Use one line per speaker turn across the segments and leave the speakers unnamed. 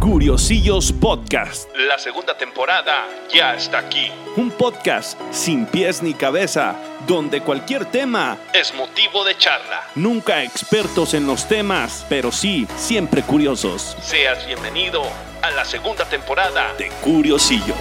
Curiosillos Podcast.
La segunda temporada ya está aquí.
Un podcast sin pies ni cabeza, donde cualquier tema
Es motivo de charla.
Nunca expertos en los temas, pero sí siempre curiosos.
Seas bienvenido a la segunda temporada
De Curiosillos.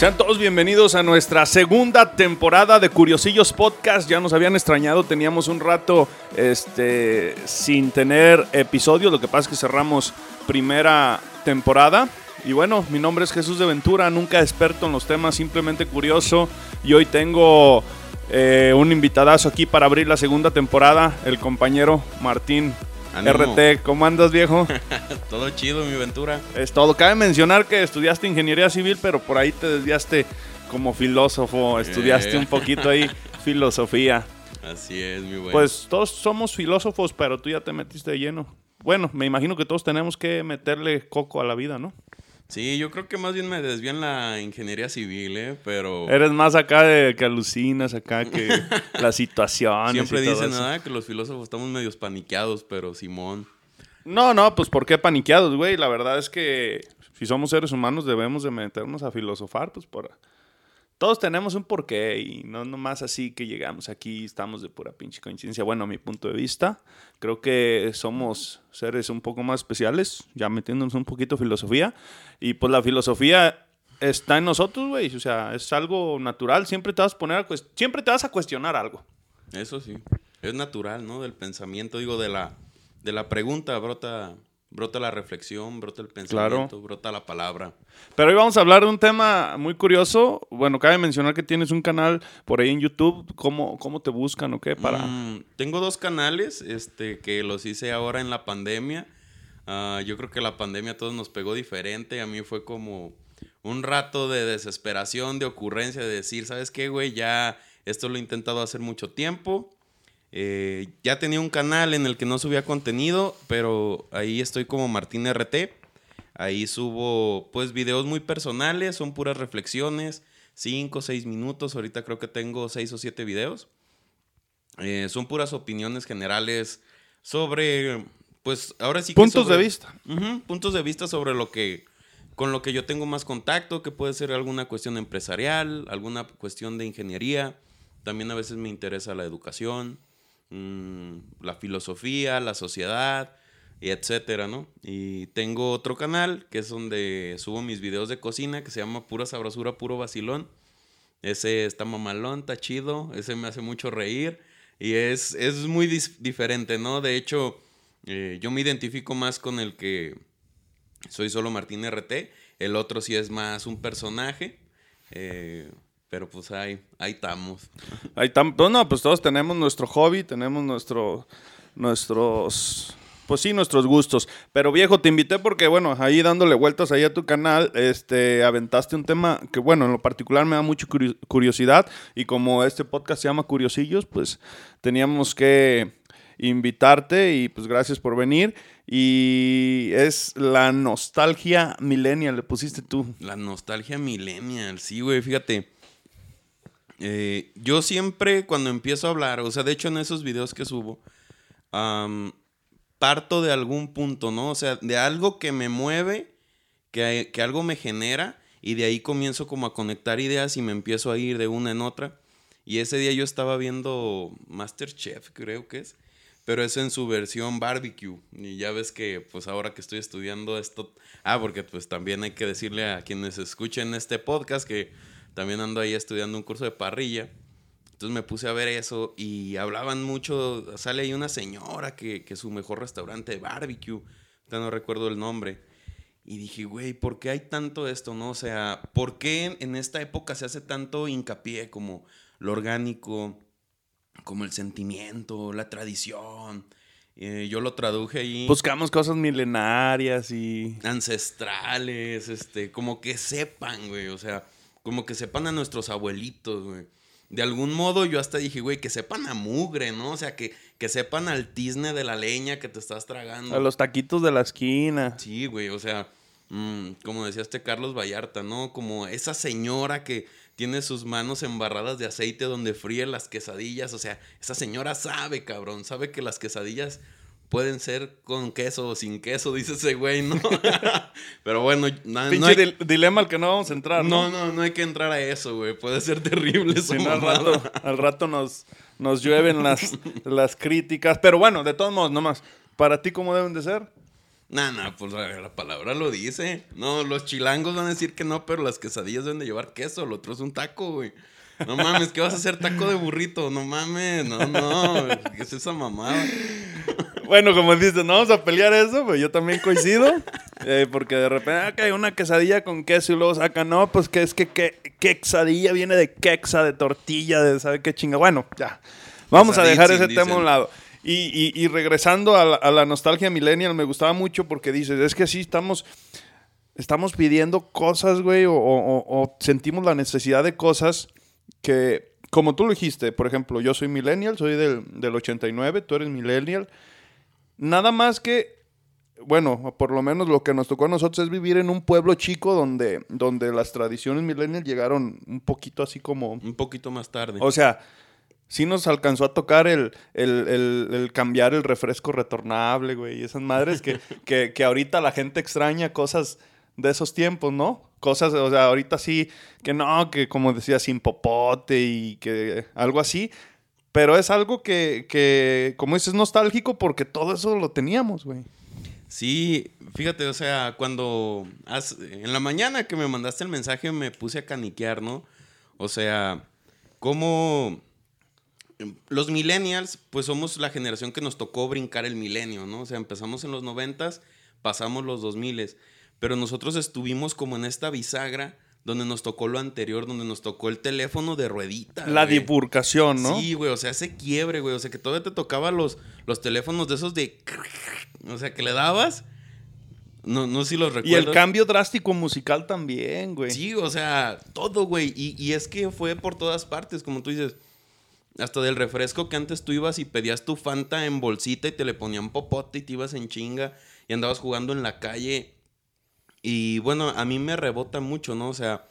Sean todos bienvenidos a nuestra segunda temporada de Curiosillos Podcast. Ya nos habían extrañado, teníamos un rato este, sin tener episodios. Lo que pasa es que cerramos primera temporada. Y bueno, mi nombre es Jesús de Ventura, nunca experto en los temas, simplemente curioso. Y hoy tengo eh, un invitadazo aquí para abrir la segunda temporada, el compañero Martín
Ánimo.
RT. ¿Cómo andas, viejo?
Todo chido, mi aventura.
Es todo. Cabe mencionar que estudiaste ingeniería civil, pero por ahí te desviaste como filósofo. Estudiaste
Eh.
un poquito ahí filosofía.
Así es, mi güey.
Pues todos somos filósofos, pero tú ya te metiste de lleno. Bueno, me imagino que todos tenemos que meterle coco a la vida, ¿no?
Sí, yo creo que más bien me desvío en la ingeniería civil, ¿eh? Pero
Eres más acá de que alucinas, acá que la situación.
siempre dicen, nada, que los filósofos estamos medios paniqueados, pero Simón.
No, no, pues ¿por qué paniqueados, güey? La verdad es que si somos seres humanos debemos de meternos a filosofar, pues por... Todos tenemos un porqué y no nomás así que llegamos aquí estamos de pura pinche coincidencia. Bueno, a mi punto de vista, creo que somos seres un poco más especiales, ya metiéndonos un poquito filosofía. Y pues la filosofía está en nosotros, güey. O sea, es algo natural. Siempre te vas a poner siempre te vas a cuestionar algo.
Eso sí. Es natural, ¿no? Del pensamiento, digo, de la, de la pregunta brota, brota la reflexión, brota el pensamiento, brota la palabra.
Pero hoy vamos a hablar de un tema muy curioso. Bueno, cabe mencionar que tienes un canal por ahí en YouTube. ¿Cómo, cómo te buscan o qué? Para...
Mm, tengo dos canales este, que los hice ahora en la pandemia. Ah, yo creo que la pandemia a todos nos pegó diferente. A mí fue como un rato de desesperación, de ocurrencia, de decir, ¿sabes qué, güey? Ya esto lo he intentado hacer mucho tiempo. Eh, ya tenía un canal en el que no subía contenido, pero ahí estoy como Martín RT. Ahí subo pues videos muy personales, son puras reflexiones, 5 o 6 minutos. Ahorita creo que tengo 6 o 7 videos. Eh, son puras opiniones generales sobre, pues ahora sí que
Puntos
sobre-
de vista.
Ujú, puntos de vista sobre lo que, con lo que yo tengo más contacto, que puede ser alguna cuestión empresarial, alguna cuestión de ingeniería. También a veces me interesa la educación, mm, la filosofía, la sociedad, y etcétera, ¿no? Y tengo otro canal que es donde subo mis videos de cocina que se llama Pura Sabrosura, Puro Vacilón. Ese está mamalón, está chido, ese me hace mucho reír y es, es muy diferente, ¿no? De hecho, eh, yo me identifico más con el que soy solo Martín RT, el otro sí es más un personaje, eh, pero pues ahí, ahí estamos.
Ahí tam- pues no, pues todos tenemos nuestro hobby, tenemos nuestro, nuestros, pues sí, nuestros gustos. Pero viejo, te invité porque, bueno, ahí dándole vueltas ahí a tu canal, este, aventaste un tema que, bueno, en lo particular me da mucha curi- curiosidad y como este podcast se llama Curiosillos, pues teníamos que invitarte y pues gracias por venir. Y es la nostalgia millennial, le pusiste tú.
La nostalgia millennial, sí, güey, fíjate. Eh, yo siempre cuando empiezo a hablar, o sea, de hecho en esos videos que subo, parto de algún punto, ¿no? O sea, de algo que me mueve, que, que algo me genera, y de ahí comienzo como a conectar ideas y me empiezo a ir de una en otra. Y ese día yo estaba viendo Masterchef, creo que es, pero es en su versión barbecue. Y ya ves que, pues ahora que estoy estudiando esto, ah, porque pues también hay que decirle a quienes escuchen este podcast que también ando ahí estudiando un curso de parrilla. Entonces me puse a ver eso y hablaban mucho, sale ahí una señora que, que su mejor restaurante de barbecue, no recuerdo el nombre. Y dije, güey, ¿por qué hay tanto esto, no? O sea, ¿por qué en esta época se hace tanto hincapié como lo orgánico, como el sentimiento, la tradición? Eh, yo lo traduje ahí
Buscamos cosas milenarias y...
ancestrales, este, como que sepan, güey, o sea, como que sepan a nuestros abuelitos, güey. De algún modo yo hasta dije, güey, que sepan a mugre, ¿no? O sea, que, que sepan al tizne de la leña que te estás tragando.
A los taquitos de la esquina.
Sí, güey, o sea, mm, como decía este Carlos Vallarta, ¿no? Como esa señora que tiene sus manos embarradas de aceite donde fríe las quesadillas. O sea, esa señora sabe, cabrón, sabe que las quesadillas pueden ser con queso o sin queso, dice ese güey, ¿no? Pero bueno, na- no, hay,
dil- dilema al que no vamos a entrar, ¿no?
no, no, no hay que entrar a eso, güey. Puede ser terrible
Si no, al rato, al rato nos, nos llueven las, las críticas. Pero bueno, de todos modos, nomás. ¿Para ti cómo deben de ser?
Nah, nah, pues la, la palabra lo dice. No, los chilangos van a decir que no, pero las quesadillas deben de llevar queso. Lo otro es un taco, güey. No mames, ¿qué vas a hacer taco de burrito? No mames, no, no. ¿Qué es esa mamada?
Bueno, como dices, no vamos a pelear eso, pues yo también coincido. eh, porque de repente, ah, que hay una quesadilla con queso y luego sacan, no, pues que es que, que quesadilla viene de quexa, de tortilla, de sabe qué chinga. Bueno, ya. Vamos a dejar ese tema a un lado. Y, y- y regresando a la, a la nostalgia millennial, me gustaba mucho porque dices, es que sí estamos, estamos pidiendo cosas, güey, o, o- o sentimos la necesidad de cosas que, como tú lo dijiste, por ejemplo, yo soy millennial, soy del, del 89, tú eres millennial. Nada más que, bueno, por lo menos lo que nos tocó a nosotros es vivir en un pueblo chico donde, donde las tradiciones millennial llegaron un poquito así como...
Un poquito más tarde.
O sea, sí nos alcanzó a tocar el, el- el- el cambiar el refresco retornable, güey. Y esas madres que, que, que ahorita la gente extraña cosas de esos tiempos, ¿no? Cosas, o sea, ahorita sí, que no, que como decía, sin popote y que algo así. Pero es algo que, que como dices, nostálgico porque todo eso lo teníamos, güey.
Sí, fíjate, o sea, cuando en la mañana que me mandaste el mensaje me puse a caniquear, ¿no? O sea, cómo los millennials, pues somos la generación que nos tocó brincar el milenio, ¿no? O sea, empezamos en los noventas, pasamos los dos miles, pero nosotros estuvimos como en esta bisagra donde nos tocó lo anterior, donde nos tocó el teléfono de ruedita.
La
güey.
bifurcación, ¿no?
Sí, güey, o sea, ese quiebre, güey. O sea, que todavía te tocaba los, los teléfonos de esos de. O sea, que le dabas. No, no sé si los
y
recuerdas.
el cambio drástico musical también, güey.
Sí, o sea, todo, güey. Y, y es que fue por todas partes, como tú dices. Hasta del refresco que antes tú ibas y pedías tu Fanta en bolsita y te le ponían popote y te ibas en chinga y andabas jugando en la calle. Y bueno, a mí me rebota mucho, ¿no? O sea,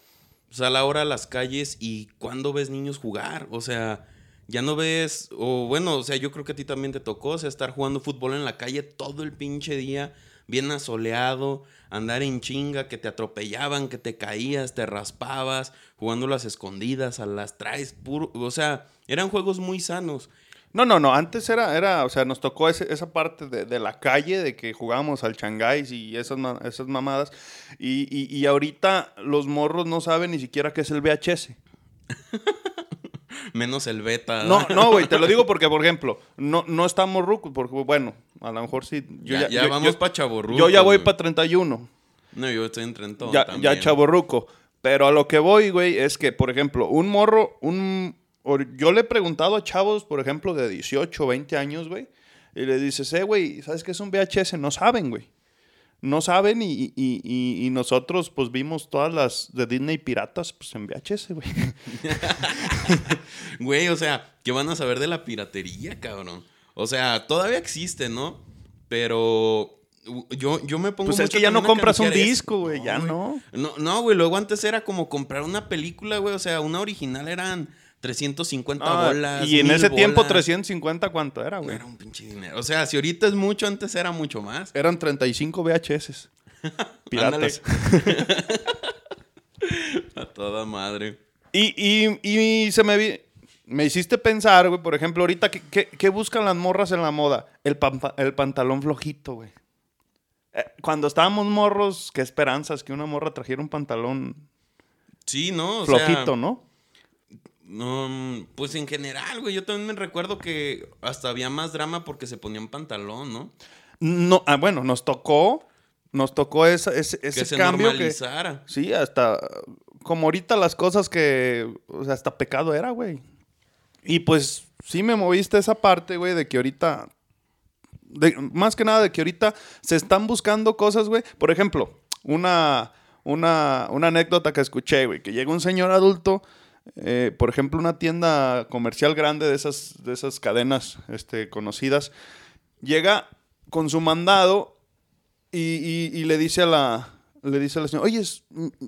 sal ahora a las calles y cuando ves niños jugar, o sea, ya no ves, o bueno, o sea, yo creo que a ti también te tocó, o sea, estar jugando fútbol en la calle todo el pinche día, bien asoleado, andar en chinga, que te atropellaban, que te caías, te raspabas, jugando las escondidas, a las traes, puro, o sea, eran juegos muy sanos.
No, no, no. Antes era, era o sea, nos tocó ese- esa parte de, de la calle, de que jugábamos al changáis y esas, esas mamadas. Y, y- y ahorita los morros no saben ni siquiera qué es el VHS.
Menos el beta.
No, no, güey, te lo digo porque, por ejemplo, no, no estamos rucos, porque, bueno, a lo mejor sí. Yo
ya, ya
yo-
vamos para chaborruco.
Yo ya voy para 31.
No, yo estoy en todo
ya,
también.
ya chaborruco. Pero a lo que voy, güey, es que, por ejemplo, un morro, un... Yo le he preguntado a chavos, por ejemplo, de 18 o 20 años, güey, y le dices, eh, güey, ¿sabes qué es un VHS? No saben, güey. No saben y, y- y- y nosotros, pues, vimos todas las de Disney piratas, pues, en VHS, güey.
Güey, o sea, ¿qué van a saber de la piratería, cabrón? O sea, todavía existe, ¿no? Pero yo, yo me pongo
Pues es
mucho
que ya no compras un disco, güey, ya no.
No, no, güey, luego antes era como comprar una película, güey, o sea, una original eran 350
Ah,
bolas.
y en
1000
ese tiempo,
bolas.
350, ¿cuánto era, güey?
era un pinche dinero. O sea, si ahorita es mucho, antes era mucho más.
Eran 35 VHS. Piratas.
A toda madre.
Y, y- y se me vi- me hiciste pensar, güey, por ejemplo, ahorita, ¿qué, qué- qué buscan las morras en la moda? El, pampa- el pantalón flojito, güey. Eh, cuando estábamos morros, qué esperanzas que una morra trajera un pantalón
Sí, ¿no? O
flojito,
sea,
¿no?
No, mm, pues en general, güey, yo también me recuerdo que hasta había más drama porque se ponían pantalón, ¿no?
No, ah, bueno, nos tocó, nos tocó esa- ese, ese
que se
cambio que... Sí, hasta como ahorita las cosas que, o sea, hasta pecado era, güey. Y pues sí me moviste esa parte, güey, de que ahorita, de- más que nada de que ahorita se están buscando cosas, güey. Por ejemplo, una, una, una anécdota que escuché, güey, que llega un señor adulto, eh, por ejemplo, una tienda comercial grande de esas, de esas cadenas este, conocidas, llega con su mandado y, le dice a la, le dice a la señora, oye,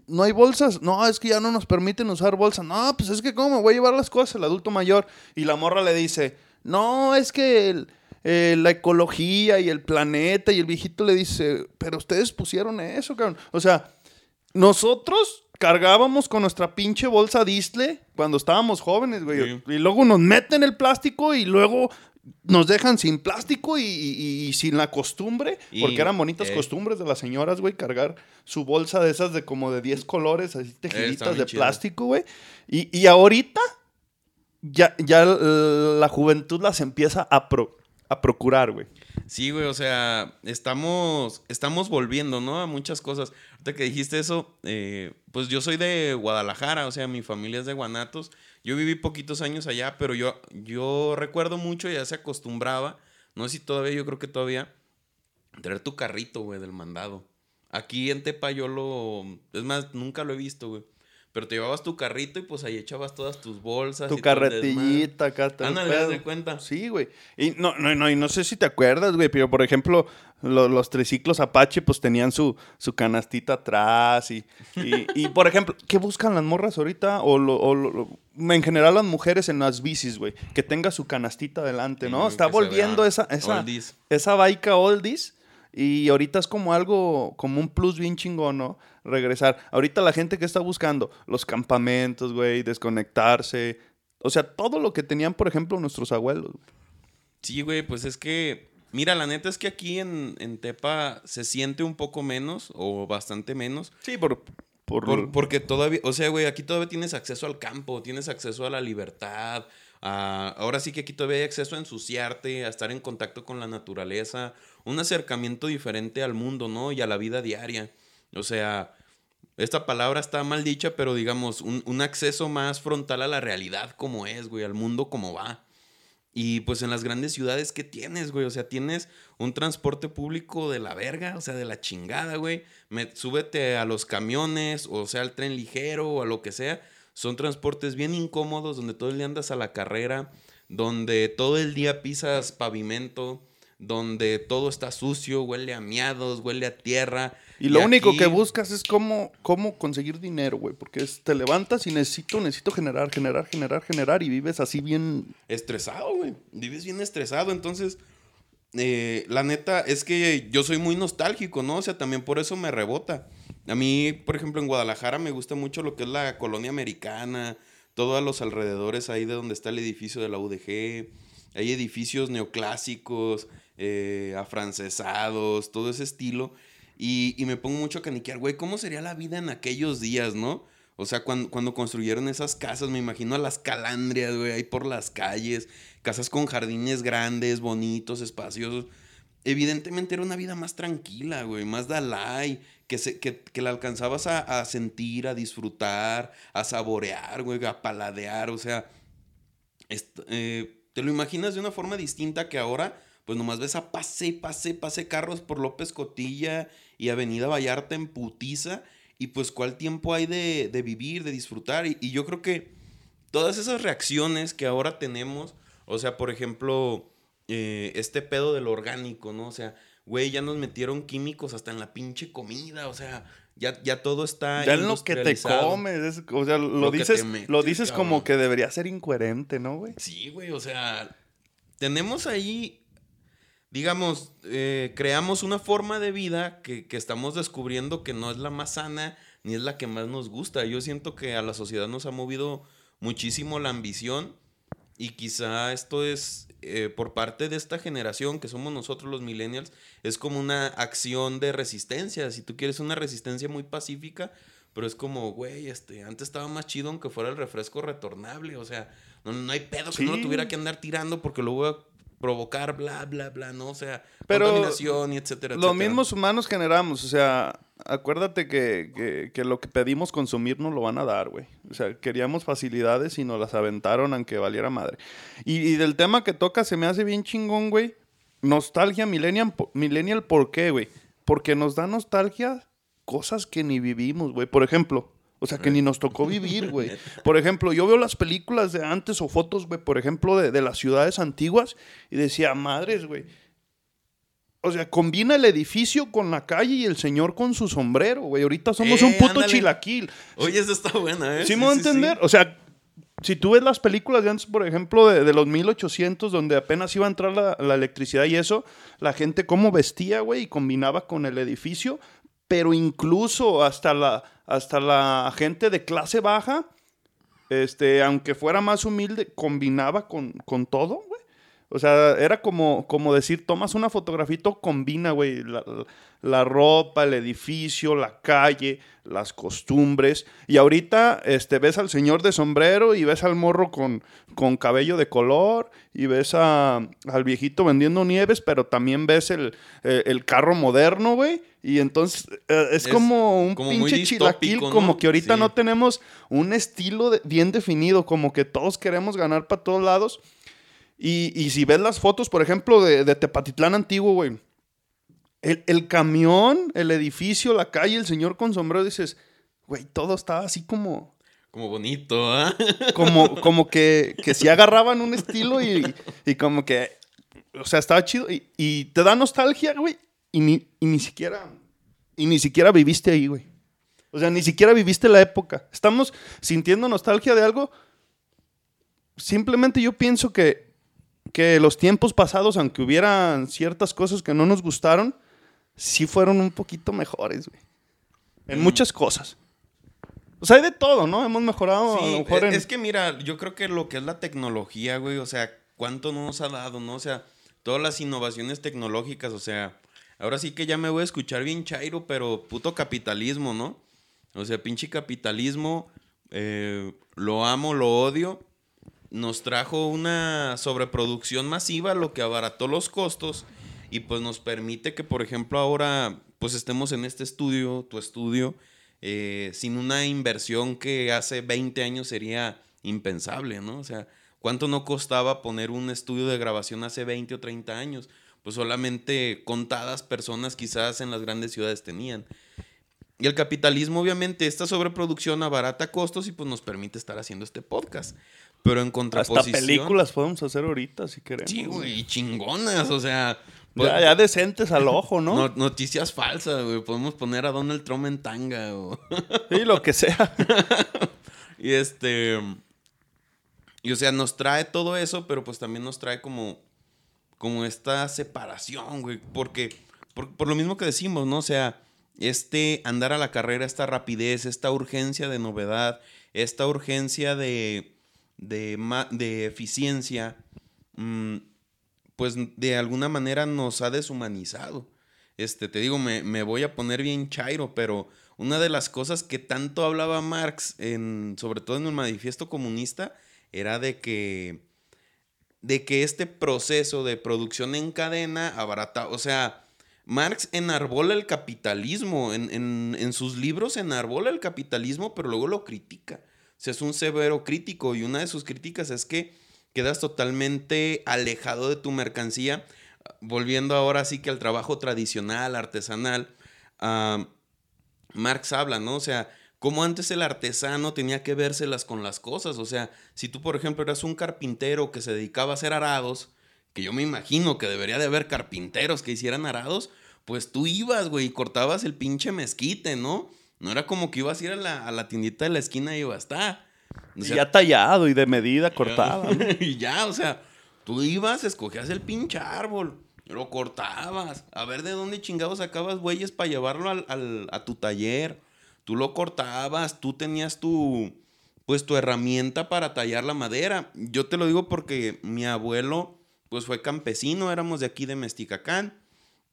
¿no hay bolsas? No, es que ya no nos permiten usar bolsas. No, pues es que cómo me voy a llevar las cosas, el adulto mayor. Y la morra le dice, no, es que eh, la ecología y el planeta y el viejito le dice, pero ustedes pusieron eso, cabrón. O sea, nosotros cargábamos con nuestra pinche bolsa Distle cuando estábamos jóvenes, güey.
Sí.
Y luego nos meten el plástico y luego nos dejan sin plástico y, y- y sin la costumbre.
Y-
porque eran bonitas
eh.
costumbres de las señoras, güey, cargar su bolsa de esas de como de 10 colores, así tejiditas de plástico, güey. Y, y ahorita ya, ya la juventud las empieza a, pro- a procurar, güey.
Sí, güey, o sea, estamos, estamos volviendo, ¿no? A muchas cosas. Ahorita que dijiste eso, eh, pues yo soy de Guadalajara, o sea, mi familia es de Guanatos. Yo viví poquitos años allá, pero yo, yo recuerdo mucho, ya se acostumbraba, no sé si todavía, yo creo que todavía, traer tu carrito, güey, del mandado. Aquí en Tepa yo lo, es más, nunca lo he visto, güey. Pero te llevabas tu carrito y pues ahí echabas todas tus bolsas.
Tu
y
carretillita acá. el
Ándale, de cuenta.
Sí, güey. Y no, no, no, y no sé si te acuerdas, güey, pero por ejemplo, lo- los triciclos Apache, pues tenían su, su canastita atrás. Y, y, y, por ejemplo, ¿qué buscan las morras ahorita? O, lo- o lo- en general las mujeres en las bicis, güey. Que tenga su canastita adelante, ¿no?
Sí,
Está volviendo esa, esa,
oldies.
esa baica oldies. Y ahorita es como algo, como un plus bien chingón, ¿no? Regresar. Ahorita la gente que está buscando los campamentos, güey, desconectarse. O sea, todo lo que tenían, por ejemplo, nuestros abuelos.
Sí, güey, pues es que, mira, la neta es que aquí en, en Tepa se siente un poco menos o bastante menos.
Sí, por... por,
por- porque todavía, o sea, güey, aquí todavía tienes acceso al campo, tienes acceso a la libertad. Ahora sí que aquí todavía hay acceso a ensuciarte, a estar en contacto con la naturaleza, un acercamiento diferente al mundo, ¿no? Y a la vida diaria. O sea, esta palabra está mal dicha, pero digamos, un, un acceso más frontal a la realidad como es, güey, al mundo como va. Y pues en las grandes ciudades, ¿qué tienes, güey? O sea, tienes un transporte público de la verga, o sea, de la chingada, güey. Me- súbete a los camiones, o sea, al tren ligero, o a lo que sea. Son transportes bien incómodos, donde todo el día andas a la carrera, donde todo el día pisas pavimento, donde todo está sucio, huele a miados, huele a tierra.
Y lo único
aquí-
que buscas es cómo, cómo conseguir dinero, güey. Porque es- te levantas y necesito, necesito generar, generar, generar, generar. Y vives así bien...
estresado, güey. Vives bien estresado. Entonces, eh, la neta es que yo soy muy nostálgico, ¿no? O sea, también por eso me rebota. A mí, por ejemplo, en Guadalajara me gusta mucho lo que es la colonia americana, todos los alrededores ahí de donde está el edificio de la UDG. Hay edificios neoclásicos, eh, afrancesados, todo ese estilo. Y, y me pongo mucho a caniquear, güey, ¿cómo sería la vida en aquellos días, no? O sea, cuando, cuando construyeron esas casas, me imagino a las calandrias, güey, ahí por las calles, casas con jardines grandes, bonitos, espaciosos. Evidentemente era una vida más tranquila, güey, más Dalai, que, se, que, que la alcanzabas a, a sentir, a disfrutar, a saborear, güey, a paladear, o sea, eh, te lo imaginas de una forma distinta que ahora, pues nomás ves a pase, pase, pase carros por López Cotilla y Avenida Vallarta en putiza, y pues cuál tiempo hay de, de vivir, de disfrutar, y, y yo creo que todas esas reacciones que ahora tenemos, o sea, por ejemplo, eh, este pedo del orgánico, ¿no? O sea, güey, ya nos metieron químicos hasta en la pinche comida, o sea, ya, ya todo está...
Ya en lo que te comes. es- o sea, lo, dices,
metes,
lo dices como que debería ser incoherente, ¿no, güey?
Sí, güey, o sea, tenemos ahí, digamos, eh, creamos una forma de vida que, que estamos descubriendo que no es la más sana ni es la que más nos gusta. Yo siento que a la sociedad nos ha movido muchísimo la ambición y quizá esto es eh, por parte de esta generación que somos nosotros los millennials, es como una acción de resistencia. Si tú quieres una resistencia muy pacífica, pero es como, güey, este, antes estaba más chido aunque fuera el refresco retornable. O sea, no, no hay pedo que no lo tuviera que andar tirando porque lo voy a provocar, bla, bla, bla, ¿no? O sea,
Pero
contaminación y etcétera,
Los
etcétera.
mismos humanos generamos, o sea, acuérdate que, que- que lo que pedimos consumir nos lo van a dar, güey. O sea, queríamos facilidades y nos las aventaron aunque valiera madre. Y, y del tema que toca se me hace bien chingón, güey. Nostalgia millennial, millennial ¿por qué, güey? Porque nos da nostalgia cosas que ni vivimos, güey. Por ejemplo, o sea, que ni nos tocó vivir, güey. Por ejemplo, yo veo las películas de antes o fotos, güey, por ejemplo, de, de las ciudades antiguas y decía, madres, güey. O sea, combina el edificio con la calle y el señor con su sombrero, güey. Ahorita somos
Eh,
un puto
ándale.
chilaquil.
Oye, eso está buena, ¿eh?
¿Sí me voy a entender? O sea, si tú ves las películas de antes, por ejemplo, de, de los 1800, donde apenas iba a entrar la, la electricidad y eso, la gente cómo vestía, güey, y combinaba con el edificio, pero incluso hasta la, hasta la gente de clase baja, este, aunque fuera más humilde, combinaba con, con todo. O sea, era como, como decir, tomas una fotografía y todo combina, güey. La, la- la ropa, el edificio, la calle, las costumbres. Y ahorita este, ves al señor de sombrero y ves al morro con, con cabello de color y ves a- al viejito vendiendo nieves, pero también ves el, eh, el carro moderno, güey. Y entonces eh, es,
Es
como un
como
pinche chilaquil, como que ahorita
Sí.
no tenemos un estilo de- bien definido, como que todos queremos ganar para todos lados. Y, y si ves las fotos, por ejemplo, de, de Tepatitlán antiguo, güey. El, el camión, el edificio, la calle, el señor con sombrero, dices, güey, todo estaba así como,
Como bonito, ¿ah?
como, como que, que si agarraban un estilo y, y como que, o sea, estaba chido. Y, y te da nostalgia, güey, y ni, y ni siquiera, y ni siquiera viviste ahí, güey. O sea, ni siquiera viviste la época. Estamos sintiendo nostalgia de algo. Simplemente yo pienso que, que los tiempos pasados, aunque hubieran ciertas cosas que no nos gustaron, sí fueron un poquito mejores, güey. En
Mm.
muchas cosas. O sea, hay de todo, ¿no? Hemos mejorado a lo
Sí,
mejor
e-
en...
es que mira, yo creo que lo que es la tecnología, güey, o sea, cuánto no nos ha dado, ¿no? O sea, todas las innovaciones tecnológicas, o sea, ahora sí que ya me voy a escuchar bien chairo, pero puto capitalismo, ¿no? O sea, pinche capitalismo, eh, lo amo, lo odio, nos trajo una sobreproducción masiva, lo que abarató los costos y pues nos permite que, por ejemplo, ahora pues estemos en este estudio, tu estudio, eh, sin una inversión que hace 20 años sería impensable, ¿no? O sea, ¿cuánto no costaba poner un estudio de grabación hace 20 o 30 años? Pues solamente contadas personas quizás en las grandes ciudades tenían. Y el capitalismo, obviamente, esta sobreproducción abarata costos y pues nos permite estar haciendo este podcast. Pero en
Hasta
contraposición...
películas podemos hacer ahorita si queremos.
Sí, güey, y chingonas, o sea... pues,
Ya, ya decentes al ojo, ¿no?
no- noticias falsas, güey. Podemos poner a Donald Trump en tanga, o...
Sí, lo que sea.
Y este. Y o sea, nos trae todo eso, pero pues también nos trae como. Como esta separación, güey. Porque. Por, por lo mismo que decimos, ¿no? O sea, este andar a la carrera, esta rapidez, esta urgencia de novedad, esta urgencia de. de, de eficiencia. mm, pues de alguna manera nos ha deshumanizado. Este, te digo, me, me voy a poner bien chairo, pero una de las cosas que tanto hablaba Marx, en, sobre todo en el manifiesto comunista, era de que, de que este proceso de producción en cadena abarata, o sea, Marx enarbola el capitalismo, en, en- en sus libros enarbola el capitalismo, pero luego lo critica. O sea, es un severo crítico y una de sus críticas es que quedas totalmente alejado de tu mercancía, volviendo ahora sí que al trabajo tradicional, artesanal. Marx habla, ¿no? O sea, como antes el artesano tenía que vérselas con las cosas. O sea, si tú, por ejemplo, eras un carpintero que se dedicaba a hacer arados, que yo me imagino que debería de haber carpinteros que hicieran arados, pues tú ibas, güey, y cortabas el pinche mezquite, ¿no? No era como que ibas a ir a la, a la tiendita de la esquina y iba a estar. O sea,
ya tallado y de medida cortada. ¿no?
y ya, o sea, tú ibas, escogías el pinche árbol, lo cortabas, a ver de dónde chingados sacabas bueyes para llevarlo al- al- a tu taller. Tú lo cortabas, tú tenías tu, pues tu herramienta para tallar la madera. Yo te lo digo porque mi abuelo, pues fue campesino, éramos de aquí de Mesticacán,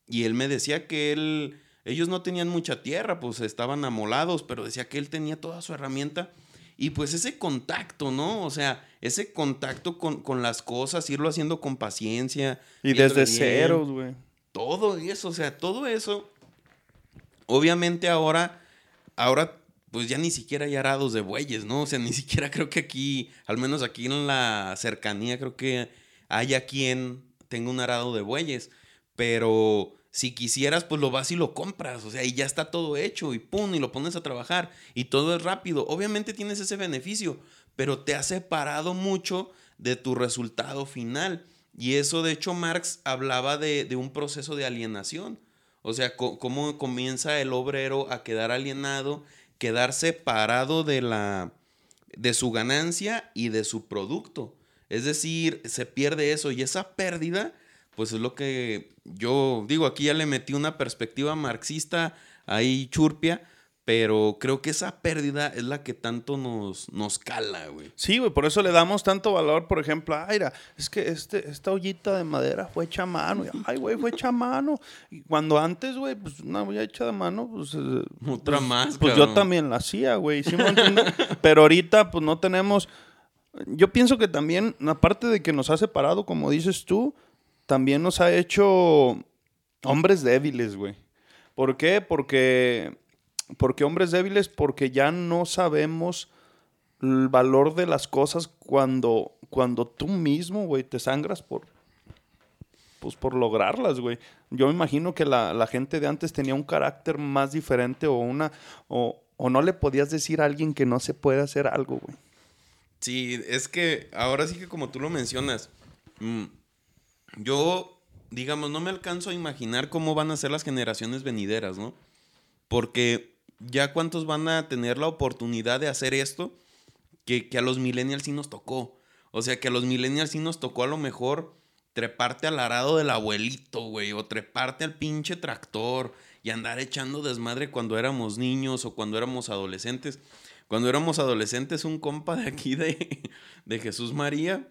y él me decía que él, ellos no tenían mucha tierra, pues estaban amolados, pero decía que él tenía toda su herramienta. Y pues ese contacto, ¿no? O sea, ese contacto con, con las cosas, irlo haciendo con paciencia.
Y desde
bien,
ceros, güey.
Todo eso, o sea, todo eso. Obviamente ahora, ahora, pues ya ni siquiera hay arados de bueyes, ¿no? O sea, ni siquiera creo que aquí, al menos aquí en la cercanía, creo que haya quien tenga un arado de bueyes. Pero si quisieras, pues lo vas y lo compras. O sea, y ya está todo hecho y pum, y lo pones a trabajar. Y todo es rápido. Obviamente tienes ese beneficio, pero te ha separado mucho de tu resultado final. Y eso, de hecho, Marx hablaba de, de un proceso de alienación. O sea, cómo comienza el obrero a quedar alienado, quedar separado de la de su ganancia y de su producto. Es decir, se pierde eso y esa pérdida, pues es lo que yo digo, aquí ya le metí una perspectiva marxista ahí churpia, pero creo que esa pérdida es la que tanto nos, nos cala, güey.
Sí, güey, por eso le damos tanto valor, por ejemplo, ay, mira, es que este, esta ollita de madera fue hecha a mano. y, ay, güey, fue hecha a mano. Y cuando antes, güey, pues una olla hecha de mano, pues... eh,
Otra
pues,
más,
Pues yo también la hacía, güey, ¿sí me? Pero ahorita, pues no tenemos... Yo pienso que también, aparte de que nos ha separado, como dices tú, también nos ha hecho hombres débiles, güey. ¿Por qué? Porque... Porque hombres débiles, porque ya no sabemos el valor de las cosas cuando, cuando tú mismo, güey, te sangras por, pues por lograrlas, güey. Yo me imagino que la, la gente de antes tenía un carácter más diferente o una, o, o no le podías decir a alguien que no se puede hacer algo, güey.
Sí, es que ahora sí que como tú lo mencionas, mm, yo, digamos, no me alcanzo a imaginar cómo van a ser las generaciones venideras, ¿no? Porque ya cuántos van a tener la oportunidad de hacer esto que, que a los millennials sí nos tocó. O sea, que a los millennials sí nos tocó a lo mejor treparte al arado del abuelito, güey, o treparte al pinche tractor y andar echando desmadre cuando éramos niños o cuando éramos adolescentes. Cuando éramos adolescentes, un compa de aquí de, de Jesús María,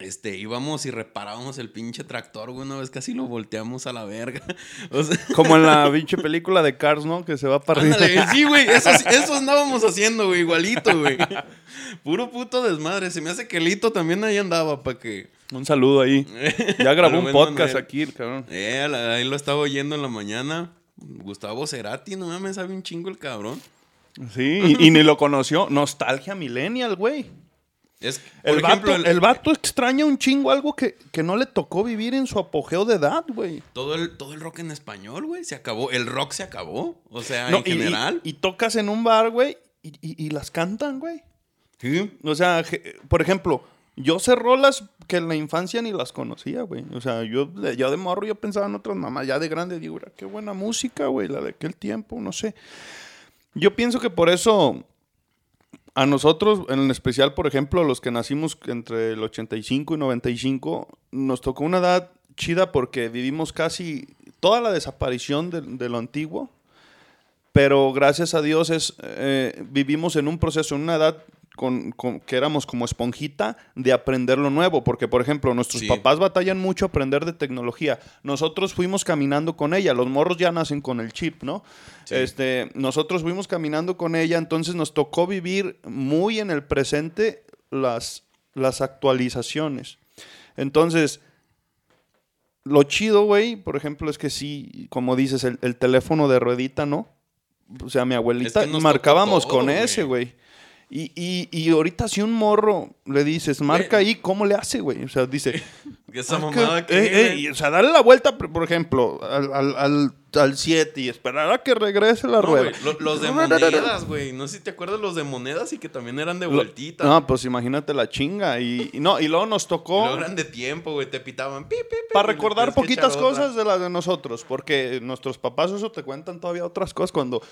este, íbamos y reparábamos el pinche tractor, güey, una vez casi lo volteamos a la verga. O sea,
Como en la pinche película de Cars, ¿no? Que se va para arriba.
Sí, güey, eso, eso andábamos haciendo, güey, igualito, güey. Puro puto desmadre. Se me hace que Lito también ahí andaba para que.
Un saludo ahí. Ya grabó un podcast
Manuel.
aquí, el cabrón.
Eh, ahí lo estaba oyendo en la mañana. Gustavo Cerati, no mames, sabe un chingo el cabrón.
Sí, y, y ni lo conoció. Nostalgia millennial, güey.
Es, por
El,
ejemplo,
vato,
el-
el vato extraña un chingo algo que, que no le tocó vivir en su apogeo de edad, güey.
todo, el, todo el rock en español, güey, se acabó. El rock se acabó. O sea,
No,
en
y-
general.
Y, tocas en un bar, güey, y, y- y las cantan, güey.
Sí.
O sea, je- por ejemplo, yo sé rolas que en la infancia ni las conocía, güey. O sea, yo, de- yo de morro yo pensaba en otras mamás. Ya de grande digo, "Mira, qué buena música, güey, la de aquel tiempo, no sé. Yo pienso que por eso a nosotros, en especial, por ejemplo, los que nacimos entre el 85 y 95, nos tocó una edad chida porque vivimos casi toda la desaparición de, lo antiguo, pero gracias a Dios es, eh, vivimos en un proceso, en una edad con, con- que éramos como esponjita de aprender lo nuevo, porque por ejemplo nuestros
Sí.
papás batallan mucho aprender de tecnología, nosotros fuimos caminando con ella, los morros ya nacen con el chip, ¿no?
Sí.
Este, nosotros fuimos caminando con ella, entonces nos tocó vivir muy en el presente las, las actualizaciones. Entonces, lo chido, güey, por ejemplo, es que sí, como dices, el, el teléfono de ruedita, ¿no? O sea, mi abuelita
Es que nos
marcábamos
todo,
con ese,
güey.
Y, y, y ahorita si un morro le dices, marca
Güey.
ahí, ¿cómo le hace, güey? O sea, dice...
Esa
"Ah,
mamada
que- eh, eh", y, o sea, darle la vuelta, por ejemplo, al, al, al, al 7 y esperar a que regrese la
No,
rueda.
lo- los de monedas, güey. No sé si te acuerdas los de monedas y que también eran de
Lo-
vueltita.
No, pues imagínate la chinga. Y, y no, y luego nos tocó...
luego eran de tiempo, güey. Te pitaban. pi, pi, pi,
Para recordar poquitas cosas de las de nosotros, porque nuestros papás eso te cuentan todavía otras cosas cuando,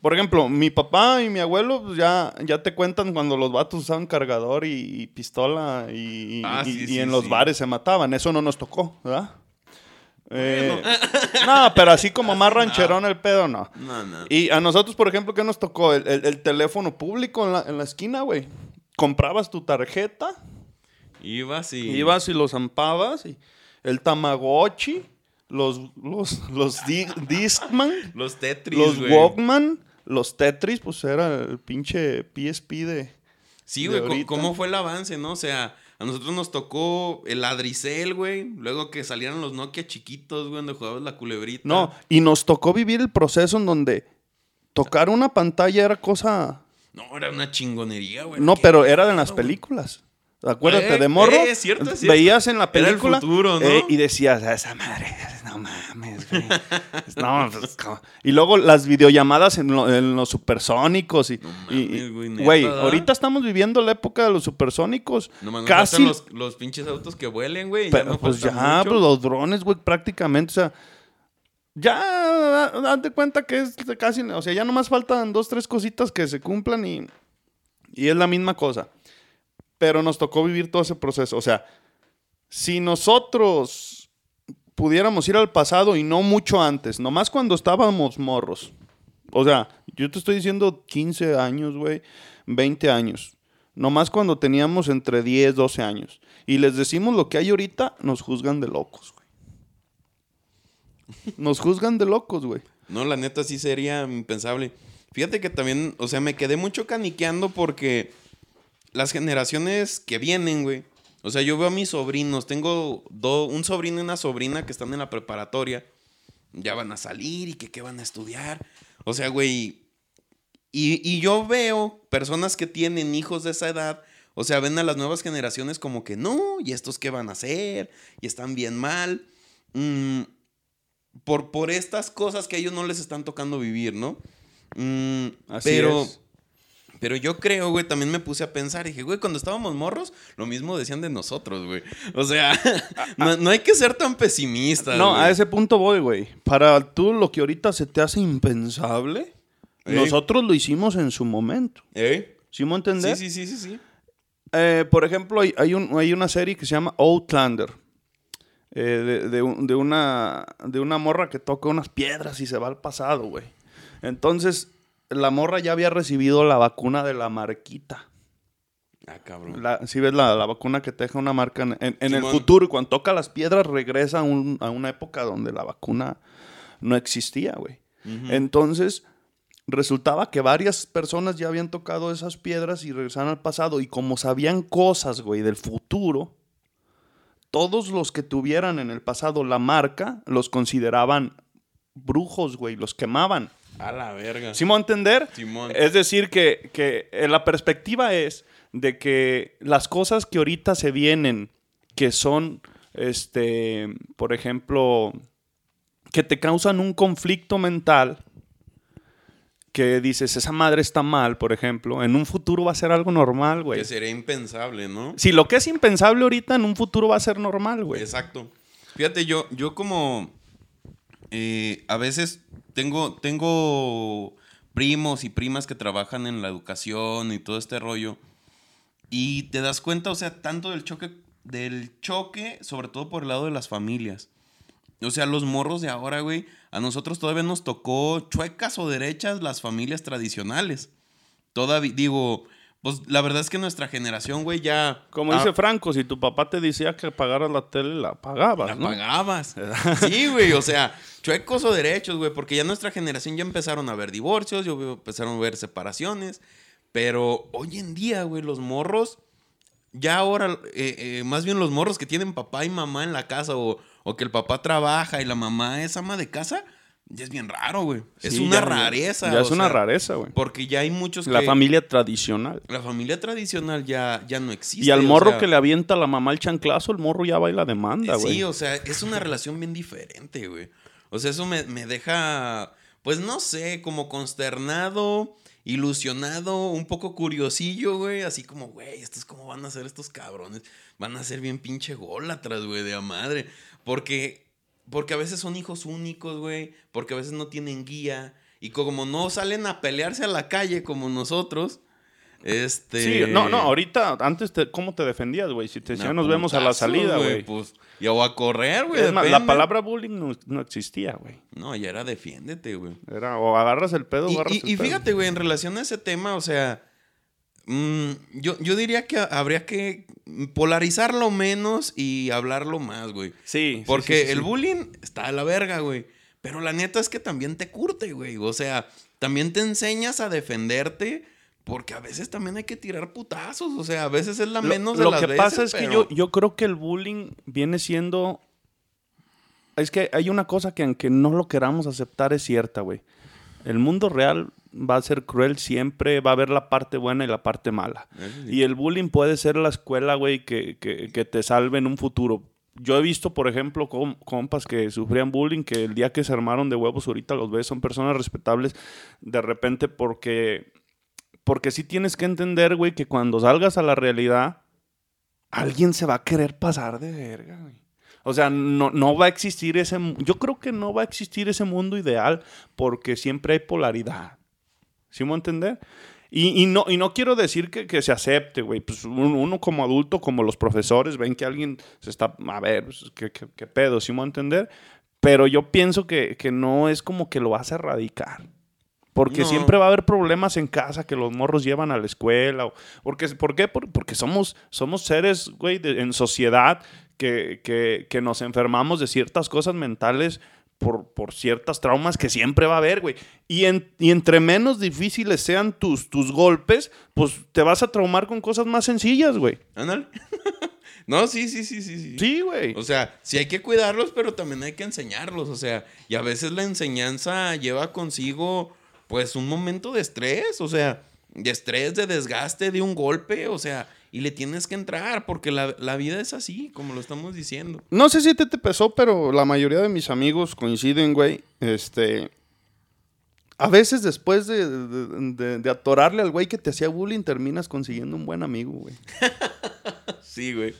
por ejemplo, mi papá y mi abuelo pues, ya, ya te cuentan cuando los vatos usaban cargador y, y pistola y,
Ah,
y-
sí,
y
sí,
en los bares se mataban, eso no nos tocó, ¿verdad? Eh, no, pero así como más rancherón el pedo, no.
No, no.
Y a nosotros, por ejemplo, ¿qué nos tocó? El, el- el teléfono público en la, en la esquina, güey. Comprabas tu tarjeta
Ibas y.
Ibas y los zampabas y el Tamagotchi, los, los, los Di- Discman,
Los Tetris,
los. Walkman, los Tetris, pues era el pinche PSP de...
Sí, güey. ¿cómo fue el avance, no? O sea, a nosotros nos tocó el Adricel, güey. Luego que salieron los Nokia chiquitos, güey, donde jugabas la culebrita.
No, y nos tocó vivir el proceso en donde tocar una pantalla era cosa...
No, era una chingonería, güey.
No, pero era en las películas. Acuérdate
Eh,
de morro.
eh, es cierto, cierto.
Veías en la
Era el
película
futuro, ¿no?
eh, y decías, "Ah, esa madre, no mames, güey. no, pues, y luego las videollamadas en, lo- en los supersónicos. Y,
No mames,
y-
güey, neta,
güey, ahorita estamos viviendo la época de los supersónicos.
No más,
Casi.
los, los pinches autos que vuelen, güey. ya
Pero
no
pues ya,
mucho.
pues los drones, güey, prácticamente, o sea, ya, date cuenta que es casi, o sea, ya nomás faltan dos, tres cositas que se cumplan y, y es la misma cosa. Pero nos tocó vivir todo ese proceso, o sea, si nosotros pudiéramos ir al pasado y no mucho antes, nomás cuando estábamos morros, o sea, yo te estoy diciendo 15 años, güey, 20 años. Nomás cuando teníamos entre 10, 12 años. Y les decimos lo que hay ahorita, nos juzgan de locos, güey. Nos juzgan de locos, güey.
No, la neta sí sería impensable. Fíjate que también, o sea, me quedé mucho caniqueando porque las generaciones que vienen, güey. O sea, yo veo a mis sobrinos, tengo do- un sobrino y una sobrina que están en la preparatoria. Ya van a salir y que qué van a estudiar. O sea, güey. Y, y yo veo personas que tienen hijos de esa edad. O sea, ven a las nuevas generaciones como que no, y estos qué van a hacer, y están bien mal. Mm, por, por estas cosas que a ellos no les están tocando vivir, ¿no? Mm,
Así
pero,
es.
Pero yo creo, güey, también me puse a pensar. Dije, güey, cuando estábamos morros, lo mismo decían de nosotros, güey. O sea, no, no hay que ser tan pesimistas.
No,
güey.
a ese punto voy, güey. Para tú lo que ahorita se te hace impensable, nosotros lo hicimos en su momento.
¿Eh?
¿Sí me entender?
Sí, sí, sí, sí, sí.
Eh, por ejemplo, hay, hay un- hay una serie que se llama Outlander. eh, de, de de una, de una morra que toca unas piedras y se va al pasado, güey. Entonces, la morra ya había recibido la vacuna de la marquita.
Ah, cabrón.
La, si ves la, la vacuna que te deja una marca en, en- en el futuro y cuando toca las piedras regresa a, un- a una época donde la vacuna no existía, güey. Entonces, resultaba que varias personas ya habían tocado esas piedras y regresaban al pasado y como sabían cosas, güey, del futuro, todos los que tuvieran en el pasado la marca los consideraban brujos, güey, los quemaban.
A la verga.
¿Sí me entender?
Simón.
Es decir, que, que eh, la perspectiva es de que las cosas que ahorita se vienen, que son, este, por ejemplo, que te causan un conflicto mental, que dices, esa madre está mal, por ejemplo, en un futuro va a ser algo normal, güey.
Que sería impensable, ¿no?
Si lo que es impensable ahorita, en un futuro va a ser normal, güey.
Exacto. Fíjate, yo, yo como eh, a veces tengo, tengo primos y primas que trabajan en la educación y todo este rollo. Y te das cuenta, o sea, tanto del choque, del choque, sobre todo por el lado de las familias. O sea, los morros de ahora, güey, a nosotros todavía nos tocó chuecas o derechas las familias tradicionales. Todavía, digo, pues la verdad es que nuestra generación, güey, ya...
Como
ah,
dice Franco, si tu papá te decía que pagaras la tele, la pagabas,
La
¿no?
pagabas. Sí, güey, o sea, chuecos o derechos, güey, porque ya nuestra generación ya empezaron a ver divorcios, ya empezaron a ver separaciones, pero hoy en día, güey, los morros, ya ahora, eh, eh, más bien los morros que tienen papá y mamá en la casa o, o que el papá trabaja y la mamá es ama de casa, ya es bien raro, güey. Es
Sí,
una
ya-
rareza.
Ya es una
sea,
rareza, güey.
Porque ya hay muchos
La familia tradicional.
La familia tradicional ya, ya no existe.
Y al
o
morro
sea,
que le avienta la mamá el chanclazo, el morro ya baila demanda, güey.
Sí, o sea, es una relación bien diferente, güey. O sea, eso me, me deja, pues no sé, como consternado, ilusionado, un poco curiosillo, güey. Así como, güey, estos cómo van a ser estos cabrones. Van a ser bien pinche gólatras, güey, de a madre. Porque, porque a veces son hijos únicos, güey. Porque a veces no tienen guía. Y como no salen a pelearse a la calle como nosotros, este...
Sí, no, no, ahorita, antes, te- ¿cómo te defendías, güey? Si te decían, nos vemos a la salida, güey.
Pues, y o a correr, güey.
La palabra bullying no, no existía, güey.
No, ya era defiéndete, güey.
Era o agarras el pedo o
Y,
agarras
y-
el
y
pedo.
fíjate, güey, en relación a ese tema, o sea, mm, yo, yo diría que habría que polarizarlo menos y hablarlo más, güey.
Sí,
Porque
sí, sí,
el bullying está a la verga, güey. Pero la neta es que también te curte, güey. O sea, también te enseñas a defenderte. Porque a veces también hay que tirar putazos. O sea, a veces es la
Lo-
menos de
Lo
las
que
veces,
pasa es que yo, yo creo que el bullying viene siendo... Es que hay una cosa que aunque no lo queramos aceptar es cierta, güey. El mundo real va a ser cruel siempre, va a haber la parte buena y la parte mala.
Sí.
Y el bullying puede ser la escuela, güey, que, que, que te salve en un futuro. yo he visto, por ejemplo, com- compas que sufrían bullying, que el día que se armaron de huevos ahorita los ves, son personas respetables de repente porque, porque sí tienes que entender, güey, que cuando salgas a la realidad, alguien se va a querer pasar de verga, güey. O sea, no, no va a existir ese... Yo creo que no va a existir ese mundo ideal porque siempre hay polaridad. ¿Sí me entender? Y, y no, y no quiero decir que, que se acepte, güey. Pues un- uno, como adulto, como los profesores, ven que alguien se está... A ver, pues, ¿qué, qué- qué pedo? ¿Sí me entender? Pero yo pienso que, que no es como que lo vas a erradicar. Porque
No.
siempre va a haber problemas en casa que los morros llevan a la escuela. o- porque, ¿Por qué? Por- porque somos, somos seres, güey, de- en sociedad que, que- que nos enfermamos de ciertas cosas mentales por, por ciertas traumas que siempre va a haber, güey. Y, en- y entre menos difíciles sean tus, tus golpes, pues te vas a traumar con cosas más sencillas, güey.
Ándale. no, sí, sí, sí, sí, sí.
Sí, güey.
O sea, sí hay que cuidarlos, pero también hay que enseñarlos. O sea, y a veces la enseñanza lleva consigo, pues, un momento de estrés. O sea, de estrés, de desgaste, de un golpe. O sea, y le tienes que entrar, porque la, la vida es así, como lo estamos diciendo.
No sé si te, te pesó, pero la mayoría de mis amigos coinciden, güey. Este. A veces después de, de- de- de atorarle al güey que te hacía bullying, terminas consiguiendo un buen amigo, güey.
Sí, güey.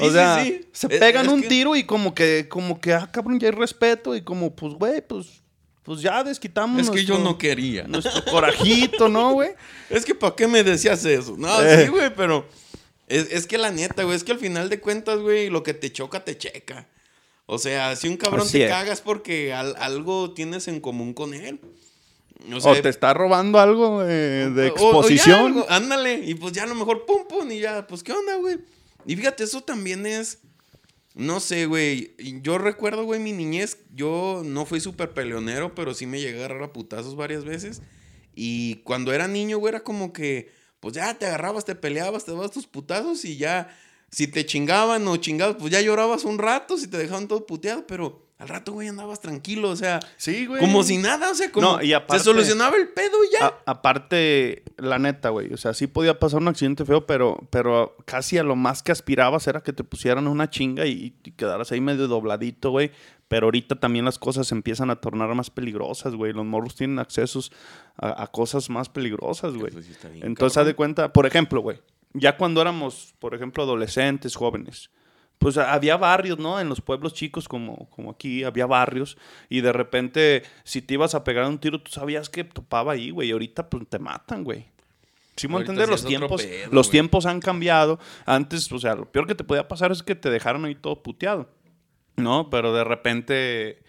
o sea, se
Es-
pegan
es
un
que-
tiro y como que, como que, ah, cabrón, ya hay respeto. Y como, pues, güey, pues, pues ya desquitamos.
Es que yo no quería.
Nuestro corajito, ¿no, güey?
Es que ¿para qué me decías eso? No,
Eh.
sí, güey, pero es, es que la neta, güey, es que al final de cuentas, güey, lo que te choca, te checa. O sea, si un cabrón
Así
te
es.
cagas porque al- algo tienes en común con él. O
te está robando algo de, de
o- o ya
exposición.
algo, ándale, y pues ya a lo mejor pum, pum, y ya, pues qué onda, güey. Y fíjate, eso también es, no sé, güey. Yo recuerdo, güey, mi niñez, yo no fui súper peleonero, pero sí me llegué a agarrar a putazos varias veces. Y cuando era niño, güey, era como que, pues ya te agarrabas, te peleabas, te dabas tus putazos y ya, si te chingaban o chingabas, pues ya llorabas un rato, si te dejaban todo puteado, pero al rato, güey, andabas tranquilo, o sea,
Sí, güey.
como si nada, o sea, como
No, y aparte-
se solucionaba el pedo y ya.
A- aparte, la neta, güey. O sea, sí podía pasar un accidente feo, pero, pero casi a lo más que aspirabas era que te pusieran una chinga y, y quedaras ahí medio dobladito, güey. Pero ahorita también las cosas se empiezan a tornar más peligrosas, güey. Los morros tienen accesos a, a cosas más peligrosas, güey.
Sí está bien,
Entonces, haz de cuenta, por ejemplo, güey. Ya cuando éramos, por ejemplo, adolescentes, jóvenes. Pues había barrios, ¿no? En los pueblos chicos como, como aquí, había barrios. Y de repente, si te ibas a pegar un tiro, tú sabías que topaba ahí, güey. Y ahorita, pues, te matan, güey. ¿Sí me entender? Los tiempos,
pedo,
los
güey.
tiempos han cambiado. Antes, o sea, lo peor que te podía pasar es que te dejaron ahí todo puteado. ¿No? Pero de repente...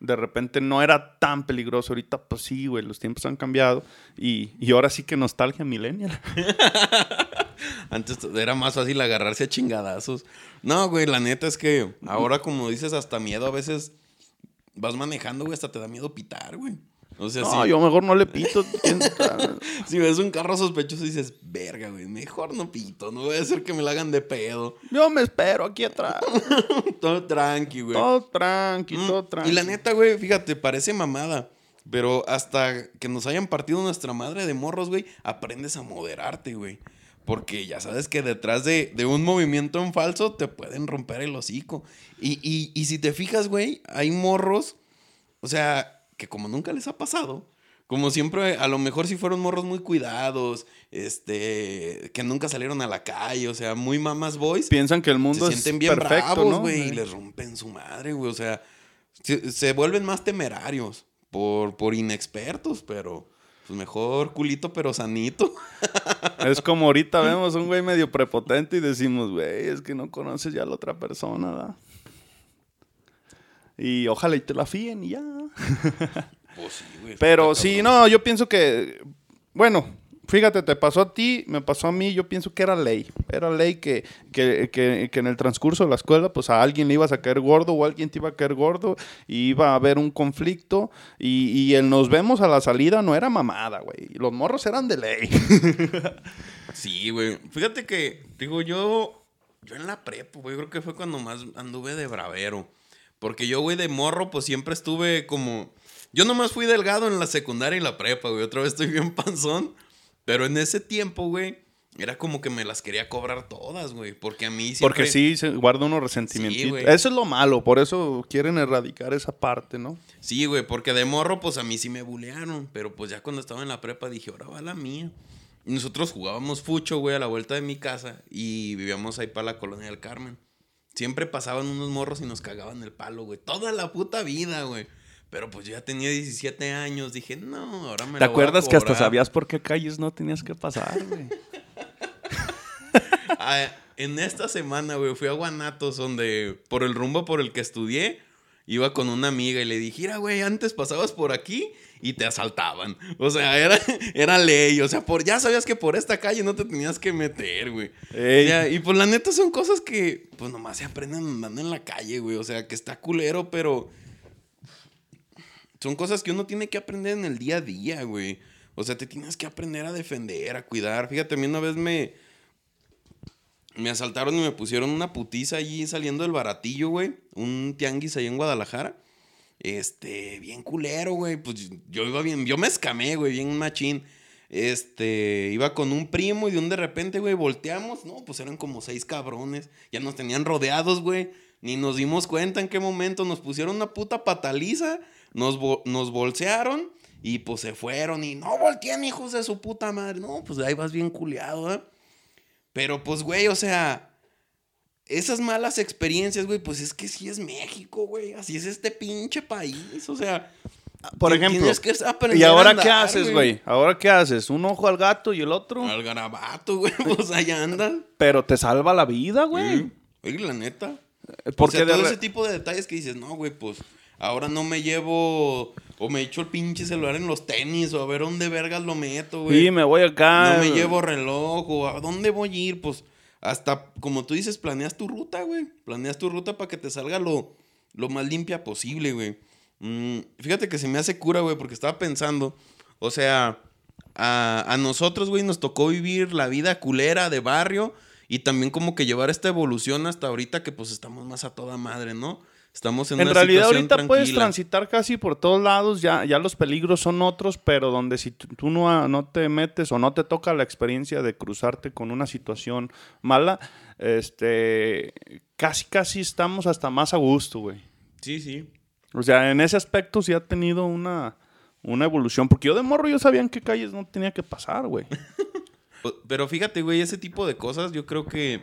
De repente no era tan peligroso. Ahorita, pues sí, güey, los tiempos han cambiado. Y, y ahora sí que nostalgia millennial.
Antes era más fácil agarrarse a chingadazos. No, güey, la neta es que ahora, como dices, hasta miedo a veces vas manejando, güey, hasta te da miedo pitar, güey. O sea,
No, yo mejor no le pito.
si ves un carro sospechoso dices, verga, güey, mejor no pito, no voy a hacer que me la hagan de pedo.
Yo me espero aquí atrás.
todo tranqui, güey.
Todo tranqui,
Mm,
todo tranqui.
Y la neta, güey, fíjate, parece mamada. Pero hasta que nos hayan partido nuestra madre de morros, güey, aprendes a moderarte, güey. Porque ya sabes que detrás de, de un movimiento en falso te pueden romper el hocico. Y, y, y si te fijas, güey, hay morros, o sea, que como nunca les ha pasado, como siempre, a lo mejor si fueron morros muy cuidados, este, que nunca salieron a la calle, o sea, muy mamas boys
Piensan que el mundo
se
es
sienten bien
perfecto,
bravos,
¿no?
güey, y les rompen su madre, güey. O sea, se, se vuelven más temerarios por, por inexpertos, pero pues mejor culito, pero sanito.
Es como ahorita vemos un güey medio prepotente y decimos, güey, es que no conoces ya a la otra persona, ¿verdad? Y ojalá y te la fíen y ya.
Pues sí, güey.
Pero sí, no, yo pienso que, bueno, fíjate, te pasó a ti, me pasó a mí, yo pienso que era ley. Era ley que, que, que, que en el transcurso de la escuela, pues a alguien le ibas a caer gordo o alguien te iba a caer gordo y iba a haber un conflicto y, y el nos vemos a la salida no era mamada, güey. Los morros eran de ley.
Sí, güey. Fíjate que, digo, yo, yo en la prepa, güey, creo que fue cuando más anduve de bravero. Porque yo, güey, de morro, pues siempre estuve como... Yo nomás fui delgado en la secundaria y la prepa, güey. Otra vez estoy bien panzón. Pero en ese tiempo, güey, era como que me las quería cobrar todas, güey. Porque a mí siempre...
Porque sí, se guarda uno resentimiento.
güey.
eso es lo malo, por eso quieren erradicar esa parte, ¿no?
Sí, güey, porque de morro, pues a mí sí me bulearon. Pero pues ya cuando estaba en la prepa dije, ahora va la mía. Y nosotros jugábamos fucho, güey, a la vuelta de mi casa. Y vivíamos ahí para la colonia del Carmen. Siempre pasaban unos morros y nos cagaban el palo, güey. Toda la puta vida, güey. Pero pues yo ya tenía 17 años. Dije, no, ahora me
¿Te
la voy a
acuerdas que hasta
cobrar".
sabías por qué calles no tenías que pasar, güey?
Ah, en esta semana, güey, fui a Guanatos, donde por el rumbo por el que estudié, iba con una amiga y le dije, mira, güey, antes pasabas por aquí y te asaltaban. O sea, era, era ley. O sea, por, ya sabías que por esta calle no te tenías que meter, güey.
Ey.
Ya, y pues la neta son cosas que, pues nomás se aprenden andando en la calle, güey. O sea, que está culero, pero son cosas que uno tiene que aprender en el día a día, güey. O sea, te tienes que aprender a defender, a cuidar. Fíjate, a mí una vez me, me asaltaron y me pusieron una putiza allí saliendo del baratillo, güey. Un tianguis ahí en Guadalajara. Este, bien culero, güey. Pues yo iba bien, yo me escamé, güey, bien machín. Este, iba con un primo y de un de repente, güey, volteamos. No, pues eran como seis cabrones. Ya nos tenían rodeados, güey. Ni nos dimos cuenta en qué momento nos pusieron una puta pataliza. Nos, nos bolsearon y pues se fueron. Y no voltean, hijos de su puta madre. No, pues ahí vas bien culeado, ¿eh? Pero pues, güey, o sea, esas malas experiencias, güey, pues es que sí es México, güey. Así es este pinche país. O sea,
Por ejemplo,
que
¿y ahora
andar,
qué haces, güey? ¿Ahora qué haces? ¿Un ojo al gato y el otro?
Al garabato, güey. Sea, ya andan.
Pero te salva la vida, güey.
Oye, la neta.
Porque
todo ese tipo de detalles que dices, no, güey, pues ahora no me llevo o me echo el pinche celular en los tenis o a ver dónde vergas lo meto, güey.
Sí, me voy acá.
No me llevo reloj o a dónde voy a ir, pues hasta como tú dices, planeas tu ruta, güey. Planeas tu ruta para que te salga lo, lo más limpia posible, güey. Mm, fíjate que se me hace cura, güey, porque estaba pensando, o sea, a, a nosotros, güey, nos tocó vivir la vida culera de barrio y también como que llevar esta evolución hasta ahorita que pues estamos más a toda madre, ¿no? Estamos en,
En
una
realidad
situación
ahorita puedes transitar casi por todos lados, ya, ya los peligros son otros, pero donde si tú no, no te metes o no te toca la experiencia de cruzarte con una situación mala, este, casi casi estamos hasta más a gusto, güey.
Sí, sí.
O sea, en ese aspecto sí ha tenido una, una evolución, porque yo de morro yo sabía en qué calles no tenía que pasar, güey.
Pero fíjate, güey, ese tipo de cosas yo creo que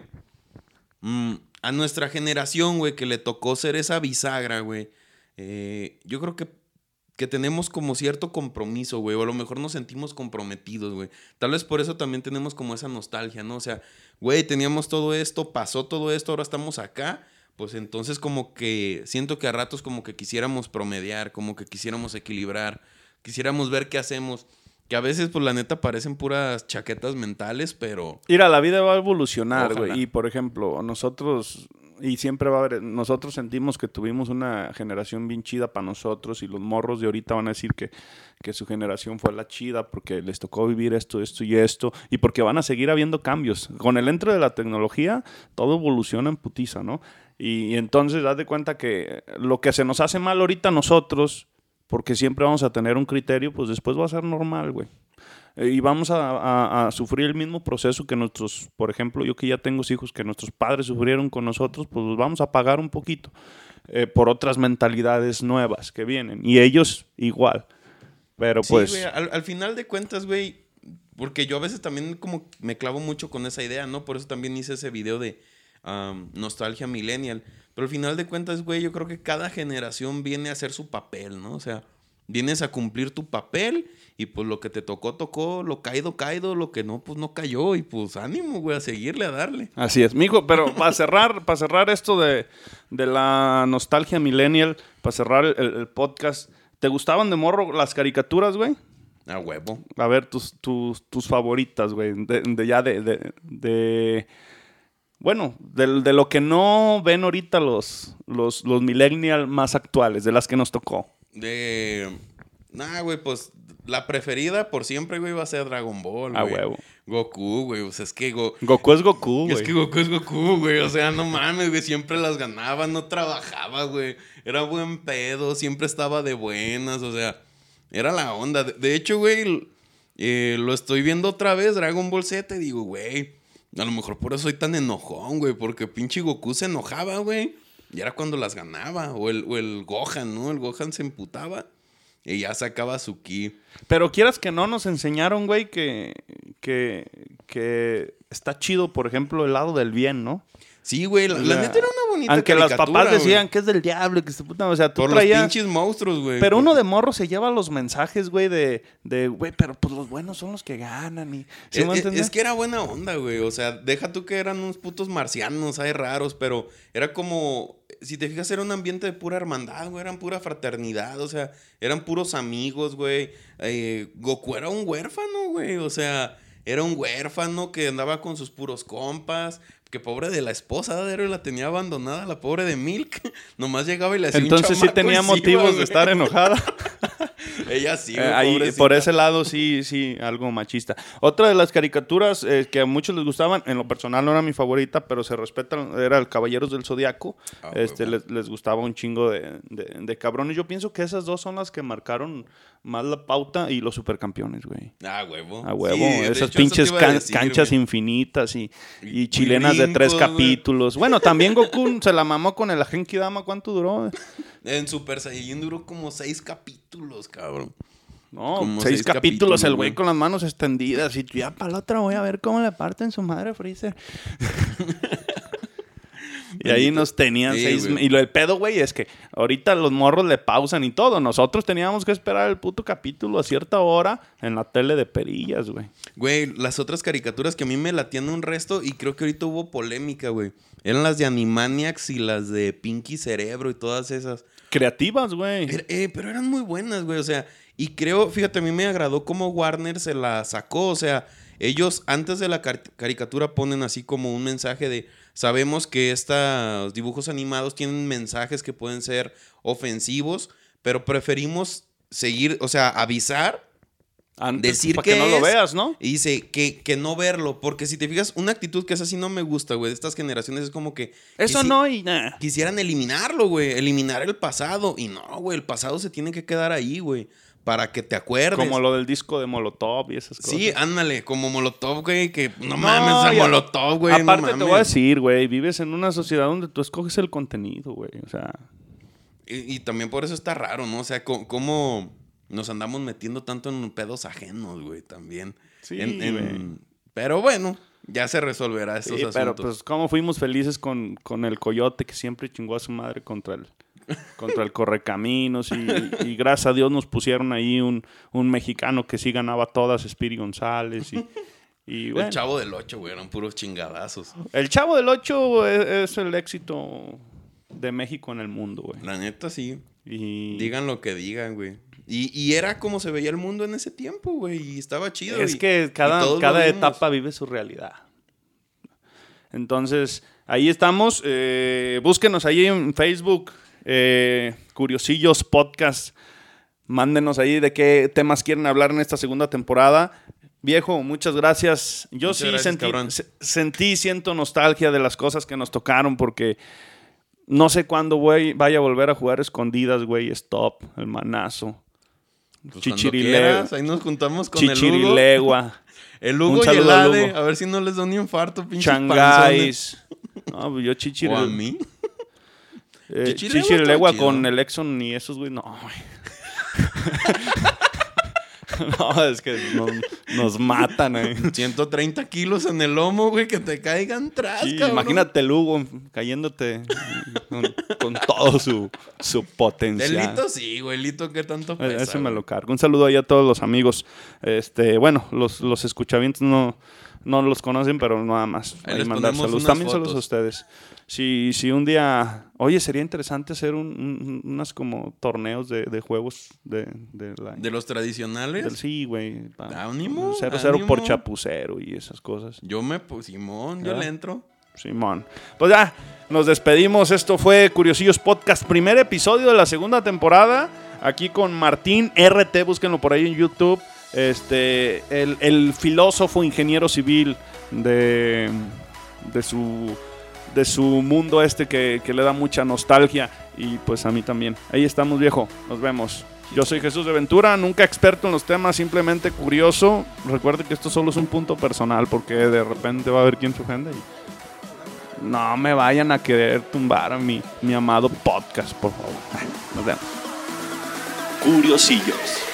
mm, a nuestra generación, güey, que le tocó ser esa bisagra, güey, eh, yo creo que, que tenemos como cierto compromiso, güey, o a lo mejor nos sentimos comprometidos, güey. Tal vez por eso también tenemos como esa nostalgia, ¿no? O sea, güey, teníamos todo esto, pasó todo esto, ahora estamos acá. Pues entonces como que siento que a ratos como que quisiéramos promediar, como que quisiéramos equilibrar, quisiéramos ver qué hacemos. Que a veces, pues la neta, parecen puras chaquetas mentales, pero.
Mira, la vida va a evolucionar, güey. Y por ejemplo, nosotros, y siempre va a haber, nosotros sentimos que tuvimos una generación bien chida para nosotros y los morros de ahorita van a decir que, que su generación fue la chida porque les tocó vivir esto, esto y esto, y porque van a seguir habiendo cambios. Con el entro de la tecnología, todo evoluciona en putiza, ¿no? Y, y entonces, haz de cuenta que lo que se nos hace mal ahorita a nosotros, porque siempre vamos a tener un criterio, pues después va a ser normal, güey. Eh, Y vamos a, a- a sufrir el mismo proceso que nuestros, por ejemplo, yo que ya tengo hijos que nuestros padres sufrieron con nosotros, pues los vamos a pagar un poquito eh, por otras mentalidades nuevas que vienen. Y ellos igual. Pero
Sí,
pues...
güey, al, al final de cuentas, güey, porque yo a veces también como me clavo mucho con esa idea, ¿no? Por eso también hice ese video de um, nostalgia millennial. Pero al final de cuentas, güey, yo creo que cada generación viene a hacer su papel, ¿no? O sea, vienes a cumplir tu papel y pues lo que te tocó, tocó, lo caído, caído, lo que no, pues no cayó y pues ánimo, güey, a seguirle, a darle.
Así es, mijo, pero para cerrar, para cerrar esto de, de la nostalgia millennial, para cerrar el, el podcast, ¿te gustaban de morro las caricaturas, güey?
A huevo.
A ver, tus, tus, tus favoritas, güey. De, de ya de, de, de- Bueno, de, de lo que no ven ahorita los, los, los millennial más actuales, de las que nos tocó.
De. Nah, güey, pues la preferida por siempre, güey, va a ser Dragon Ball,
A
güey.
huevo.
Goku, güey. O sea, es que Go-
Goku es Goku,
Es
güey.
que Goku es Goku, güey. O sea, no mames, güey. Siempre las ganaba, no trabajaba, güey. Era buen pedo, siempre estaba de buenas, o sea, era la onda. De, de hecho, güey, eh, lo estoy viendo otra vez, Dragon Ball Z, y digo, güey, a lo mejor por eso soy tan enojón, güey, porque pinche Goku se enojaba, güey. Y era cuando las ganaba. O el, o el Gohan, ¿no? El Gohan se emputaba y ya sacaba su ki.
Pero quieras que no, nos enseñaron, güey, que, que, que está chido, por ejemplo, el lado del bien, ¿no?
Sí, güey, la, la
La-
neta era una bonita
Aunque los
caricatura,
papás decían que es del diablo, que se puta, o sea, tú
Por
traías...
los pinches monstruos, güey.
Pero uno de morro se lleva los mensajes, güey, de, de, güey, pero pues los buenos son los que ganan y... ¿Sí
Es,
me
es-
entiendes?
es que era buena onda, güey. O sea, deja tú que eran unos putos marcianos, hay raros, pero era como. Si te fijas, era un ambiente de pura hermandad, güey. Eran pura fraternidad, o sea, eran puros amigos, güey. Eh, Goku era un huérfano, güey. O sea, era un huérfano que andaba con sus puros compas. Que pobre de la esposa de Héroe la tenía abandonada, la pobre de Milk. Nomás llegaba y le hacía un
Entonces sí tenía motivos de estar enojada.
Ella sí,
Eh,
güey,
ahí, por ese lado sí, sí, algo machista. Otra de las caricaturas eh, que a muchos les gustaban, en lo personal no era mi favorita, pero se respeta, era el Caballeros del Zodiaco.
Ah,
este, les, les gustaba un chingo de, de, de cabrones. Yo pienso que esas dos son las que marcaron más la pauta y los supercampeones, güey.
Ah, huevo.
A huevo,
Sí, de hecho,
esas pinches can-
decir,
canchas
güey.
infinitas y, y
Y
chilenas de tres
güey.
capítulos. Bueno, también Goku se la mamó con el Genki Dama. ¿Cuánto duró?
En Super Saiyajin duró como seis capítulos, cabrón.
No,
Como
seis,
seis
capítulos,
capítulos,
el güey con las manos extendidas. Y ya para la otra voy a ver cómo le parten su madre Freezer. y ahí nos tenían
Sí,
seis. Y lo del pedo, güey, es que ahorita los morros le pausan y todo. Nosotros teníamos que esperar el puto capítulo a cierta hora en la tele de perillas, güey.
Güey, las otras caricaturas que a mí me latían un resto y creo que ahorita hubo polémica, güey. Eran las de Animaniacs y las de Pinky Cerebro y todas esas.
Creativas, güey.
Era- eh, pero eran muy buenas, güey. O sea, y creo, fíjate, a mí me agradó cómo Warner se la sacó. O sea, ellos antes de la car- caricatura ponen así como un mensaje de, sabemos que estos dibujos animados tienen mensajes que pueden ser ofensivos, pero preferimos seguir, o sea, avisar
Antes,
decir
para que
que
no lo veas, ¿no?
y dice que, que no verlo, porque si te fijas, una actitud que es así no me gusta, güey, de estas generaciones es como que...
Eso no y nada.
Quisieran eliminarlo, güey, eliminar el pasado. Y no, güey, el pasado se tiene que quedar ahí, güey, para que te acuerdes.
Como lo del disco de Molotov y esas cosas.
Sí, ándale, como Molotov, güey, que no,
No,
mames, a Molotov, güey. no
Aparte te voy a
mames.
decir, güey, vives en una sociedad donde tú escoges el contenido, güey. O sea,
Y, y también por eso está raro, ¿no? O sea, co- cómo nos andamos metiendo tanto en pedos ajenos, güey, también.
Sí,
En- en-
güey.
Pero bueno, ya se resolverá estos
sí,
asuntos.
pero pues cómo fuimos felices con, con el coyote que siempre chingó a su madre contra el contra el correcaminos y, y gracias a Dios nos pusieron ahí un, un mexicano que sí ganaba todas, Spiri González y, y bueno,
El chavo del 8, güey, eran puros chingadazos.
el Chavo del 8 es, es el éxito de México en el mundo, güey.
La neta, sí.
Y
Digan lo que digan, güey. Y, y era como se veía el mundo en ese tiempo, güey. Y estaba chido.
Es
y-
que cada, cada etapa vive su realidad. Entonces, ahí estamos. eh, búsquenos ahí en Facebook, eh, Curiosillos Podcast. Mándenos ahí de qué temas quieren hablar en esta segunda temporada. Viejo, muchas gracias. Yo
Muchas
sí
gracias,
sentí,
cabrón.
sentí, siento nostalgia de las cosas que nos tocaron porque no sé cuándo voy, vaya a volver a jugar escondidas, güey. Stop, el manazo.
Pues cuando
Chichirile-
quieras, ahí nos juntamos con el Hugo.
Chichirilegua.
El Hugo y el Ade. A ver si no les da un infarto, pinche.
Shanghais. No, pues yo
O a
chichirilegua.
mí.
Eh,
Chichirilegua
Chichirilegua con el Exxon y esos, güey. No, güey. no, es que nos, nos matan, eh.
130 kilos en el lomo, güey, que te caigan
Sí,
cabrón.
imagínate el Hugo cayéndote con, con todo su, su potencial.
El Lito sí, güey. Lito, ¿qué tanto
Eh,
pesa,
Ese me lo cargo. Un saludo ahí a todos los amigos. Este, bueno, los, los escuchavientos no, no los conocen, pero nada más.
Ahí
mandar saludos. También saludos a ustedes. Si, si un día, oye, sería interesante hacer un, un- unas como torneos de, de juegos de, de la...
De los tradicionales.
del- sí, güey. pa-
Ánimo,
0-0 por
ánimo.
chapucero y esas cosas.
Yo me, pues, Simón, yo le entro.
Simón. Pues ya, nos despedimos. Esto fue Curiosillos Podcast, primer episodio de la segunda temporada. Aquí con Martín RT, búsquenlo por ahí en YouTube. Este, el, el filósofo ingeniero civil de, de su de su mundo este que, que le da mucha nostalgia y pues a mí también. Ahí estamos viejo, nos vemos. Yo soy Jesús de Ventura, nunca experto en los temas, simplemente curioso. Recuerde que esto solo es un punto personal porque de repente va a haber quien se ofende. No me vayan a querer tumbar a mi, mi amado podcast, por favor. Nos vemos.
Curiosillos.